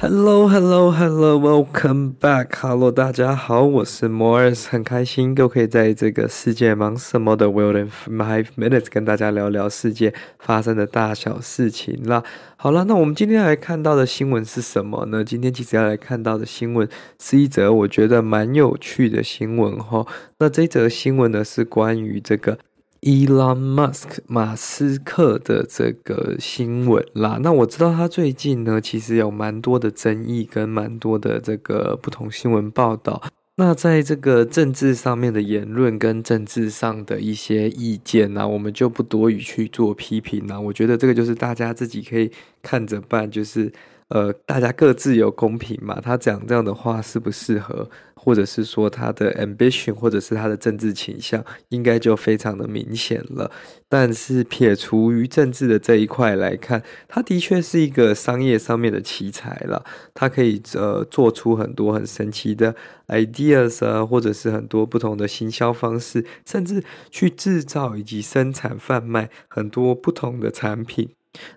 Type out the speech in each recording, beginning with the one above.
Hello，Hello，Hello，Welcome back，Hello，大家好，我是 Morris，很开心又可以在这个世界忙什么的 World in Five Minutes 跟大家聊聊世界发生的大小事情啦。好了，那我们今天来看到的新闻是什么呢？今天其实要来看到的新闻是一则我觉得蛮有趣的新闻哈。那这则新闻呢是关于这个。Elon Musk 马斯克的这个新闻啦，那我知道他最近呢，其实有蛮多的争议跟蛮多的这个不同新闻报道。那在这个政治上面的言论跟政治上的一些意见呢，我们就不多于去做批评啦。我觉得这个就是大家自己可以看着办，就是呃，大家各自有公平嘛。他讲这样的话适不适合？或者是说他的 ambition，或者是他的政治倾向，应该就非常的明显了。但是撇除于政治的这一块来看，他的确是一个商业上面的奇才了。他可以呃做出很多很神奇的 ideas 啊，或者是很多不同的行销方式，甚至去制造以及生产贩卖很多不同的产品。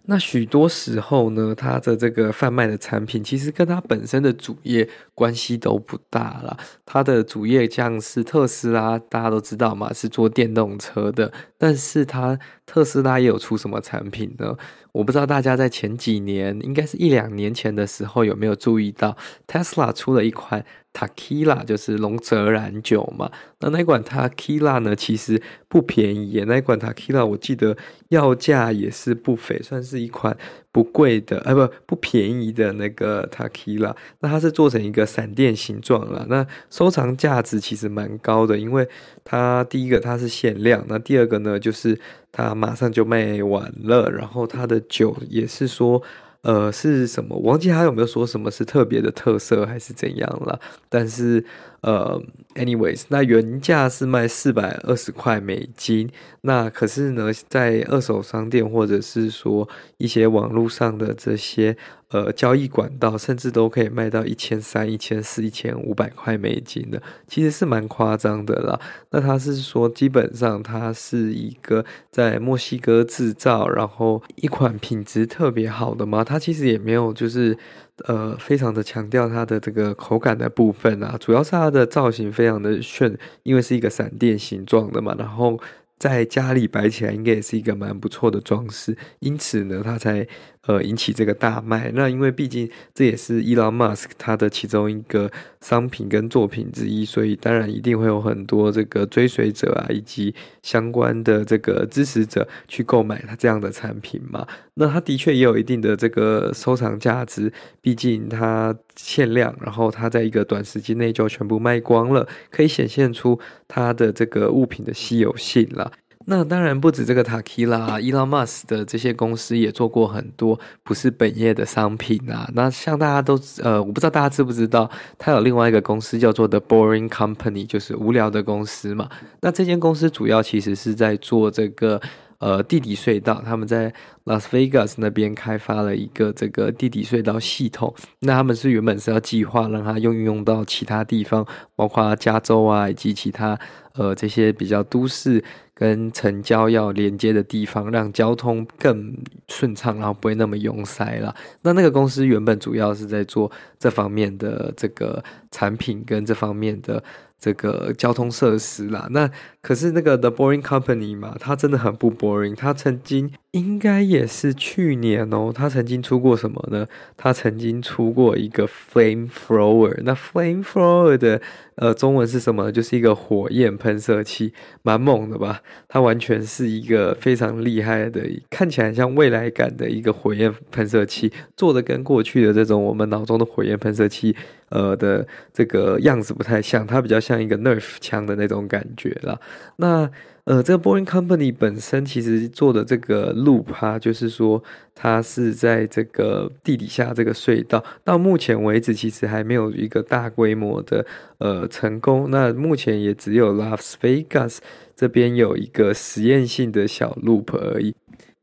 那许多时候呢，他的这个贩卖的产品其实跟他本身的主业关系都不大啦。他的主业像是特斯拉，大家都知道嘛，是做电动车的。但是他特斯拉也有出什么产品呢？我不知道大家在前几年，应该是一两年前的时候，有没有注意到 Tesla 出了一款 Tequila，就是龙舌兰酒嘛。那那款 Tequila 呢，其实不便宜耶。那款 Tequila 我记得要价也是不菲，算是一款不贵的，哎，不不便宜的那个 Tequila。那它是做成一个闪电形状了。那收藏价值其实蛮高的，因为它第一个它是限量，那第二个呢，就是它马上就卖完了。然后它的酒也是说。呃，是什么？忘记他有没有说什么是特别的特色，还是怎样了？但是，呃，anyways，那原价是卖四百二十块美金。那可是呢，在二手商店或者是说一些网络上的这些呃交易管道，甚至都可以卖到一千三、一千四、一千五百块美金的，其实是蛮夸张的啦。那他是说，基本上它是一个在墨西哥制造，然后一款品质特别好的吗？它其实也没有，就是呃，非常的强调它的这个口感的部分啊，主要是它的造型非常的炫，因为是一个闪电形状的嘛，然后。在家里摆起来应该也是一个蛮不错的装饰，因此呢，它才呃引起这个大卖。那因为毕竟这也是 Elon Musk 他的其中一个商品跟作品之一，所以当然一定会有很多这个追随者啊，以及相关的这个支持者去购买它这样的产品嘛。那它的确也有一定的这个收藏价值，毕竟它限量，然后它在一个短时间内就全部卖光了，可以显现出它的这个物品的稀有性啦。那当然不止这个 Tequila，Elon Musk 的这些公司也做过很多不是本业的商品啊。那像大家都呃，我不知道大家知不知道，他有另外一个公司叫做 The Boring Company，就是无聊的公司嘛。那这间公司主要其实是在做这个。呃，地底隧道，他们在拉斯维加斯那边开发了一个这个地底隧道系统。那他们是原本是要计划让它用运用到其他地方，包括加州啊，以及其他呃这些比较都市跟城郊要连接的地方，让交通更顺畅，然后不会那么拥塞了。那那个公司原本主要是在做这方面的这个产品跟这方面的。这个交通设施啦，那可是那个 The Boring Company 嘛，它真的很不 boring。它曾经应该也是去年哦，他曾经出过什么呢？他曾经出过一个 Flamethrower。那 Flamethrower 的呃中文是什么？就是一个火焰喷射器，蛮猛的吧？它完全是一个非常厉害的，看起来像未来感的一个火焰喷射器，做的跟过去的这种我们脑中的火焰喷射器。呃的这个样子不太像，它比较像一个 Nerf 枪的那种感觉啦。那呃，这个 Boring Company 本身其实做的这个 loop 哈，就是说它是在这个地底下这个隧道，到目前为止其实还没有一个大规模的呃成功。那目前也只有 Las Vegas 这边有一个实验性的小 loop 而已。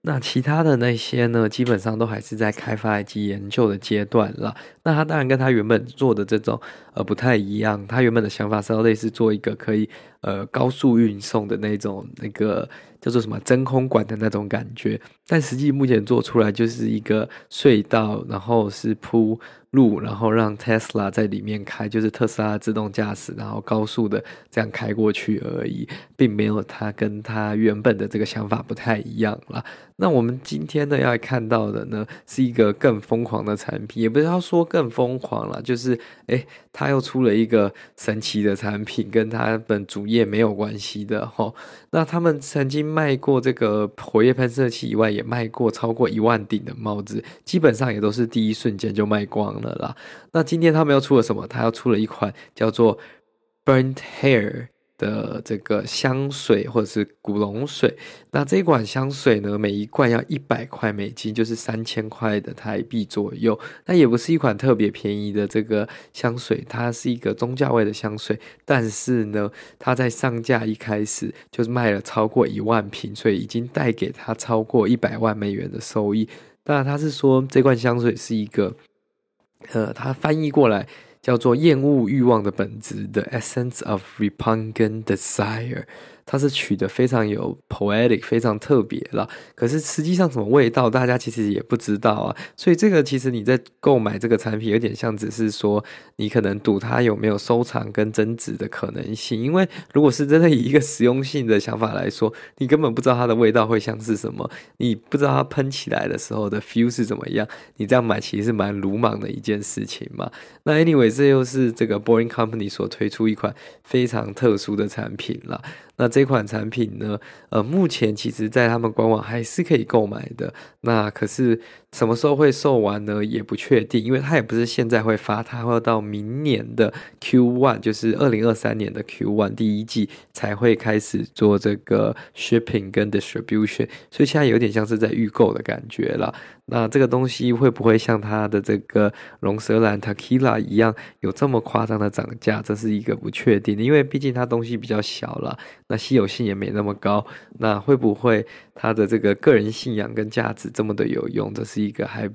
那其他的那些呢，基本上都还是在开发以及研究的阶段了。那他当然跟他原本做的这种呃不太一样，他原本的想法是要类似做一个可以呃高速运送的那种那个叫做什么真空管的那种感觉，但实际目前做出来就是一个隧道，然后是铺。路，然后让 Tesla 在里面开，就是特斯拉自动驾驶，然后高速的这样开过去而已，并没有它跟它原本的这个想法不太一样啦。那我们今天呢要看到的呢，是一个更疯狂的产品，也不是要说更疯狂啦，就是诶，他又出了一个神奇的产品，跟他本主也没有关系的齁。那他们曾经卖过这个火焰喷射器以外，也卖过超过一万顶的帽子，基本上也都是第一瞬间就卖光了啦。那今天他们又出了什么？他要出了一款叫做 Burnt Hair 的这个香水或者是古龙水。那这款香水呢，每一罐要一百块美金，就是三千块的台币左右。那也不是一款特别便宜的这个香水，它是一个中价位的香水。但是呢，它在上架一开始就是卖了超过一万瓶，所以已经带给他超过一百万美元的收益。当然，他是说这罐香水是一个。呃，它翻译过来叫做“厌恶欲望的本质 ”，The Essence of Repugnant Desire。它是取得非常有 poetic，非常特别了。可是实际上什么味道，大家其实也不知道啊。所以这个其实你在购买这个产品，有点像只是说你可能赌它有没有收藏跟增值的可能性。因为如果是真的以一个实用性的想法来说，你根本不知道它的味道会像是什么，你不知道它喷起来的时候的 feel 是怎么样。你这样买其实是蛮鲁莽的一件事情嘛。那 anyway，这又是这个 Boring Company 所推出一款非常特殊的产品了。那这这款产品呢，呃，目前其实在他们官网还是可以购买的。那可是什么时候会售完呢？也不确定，因为它也不是现在会发，它会到明年的 Q1，就是二零二三年的 Q1 第一季才会开始做这个 shipping 跟 distribution，所以现在有点像是在预购的感觉了。那这个东西会不会像它的这个龙舌兰 Tequila 一样有这么夸张的涨价？这是一个不确定的，因为毕竟它东西比较小了，那稀有性也没那么高。那会不会他的这个个人信仰跟价值这么的有用？这是一个还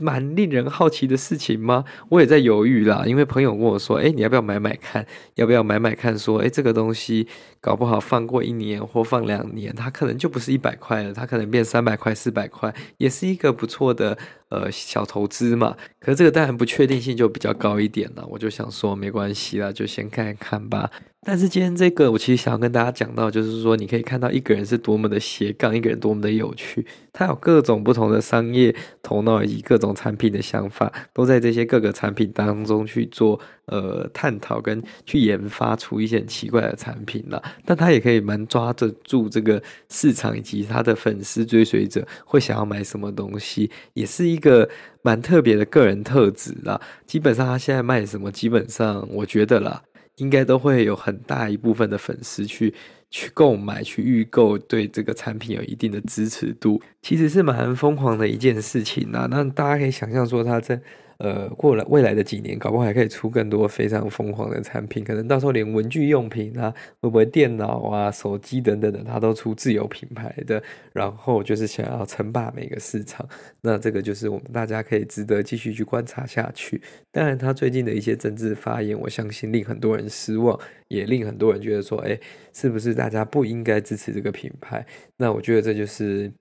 蛮令人好奇的事情吗？我也在犹豫啦，因为朋友跟我说：“哎，你要不要买买看？要不要买买看？说，哎，这个东西搞不好放过一年或放两年，它可能就不是一百块了，它可能变三百块、四百块，也是一个不错的呃小投资嘛。可是这个当然不确定性就比较高一点了。我就想说，没关系啦，就先看看吧。”但是今天这个，我其实想要跟大家讲到，就是说，你可以看到一个人是多么的斜杠，一个人多么的有趣。他有各种不同的商业头脑以及各种产品的想法，都在这些各个产品当中去做呃探讨跟去研发出一些很奇怪的产品啦。但他也可以蛮抓得住这个市场以及他的粉丝追随者会想要买什么东西，也是一个蛮特别的个人特质啦。基本上他现在卖什么，基本上我觉得啦。应该都会有很大一部分的粉丝去去购买、去预购，对这个产品有一定的支持度，其实是蛮疯狂的一件事情啊。那大家可以想象说，他在。呃，过了未来的几年，搞不好还可以出更多非常疯狂的产品。可能到时候连文具用品啊，会不会电脑啊、手机等等的，它都出自有品牌的。然后就是想要称霸每个市场。那这个就是我们大家可以值得继续去观察下去。当然，他最近的一些政治发言，我相信令很多人失望，也令很多人觉得说，哎，是不是大家不应该支持这个品牌？那我觉得这就是，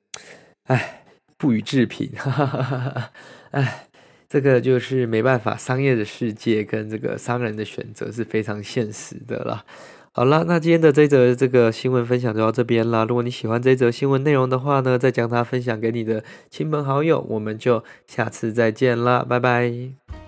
哎，不予置评，哈哈哈哈哈，哎。这个就是没办法，商业的世界跟这个商人的选择是非常现实的啦。好了，那今天的这则这个新闻分享就到这边啦。如果你喜欢这则新闻内容的话呢，再将它分享给你的亲朋好友。我们就下次再见啦，拜拜。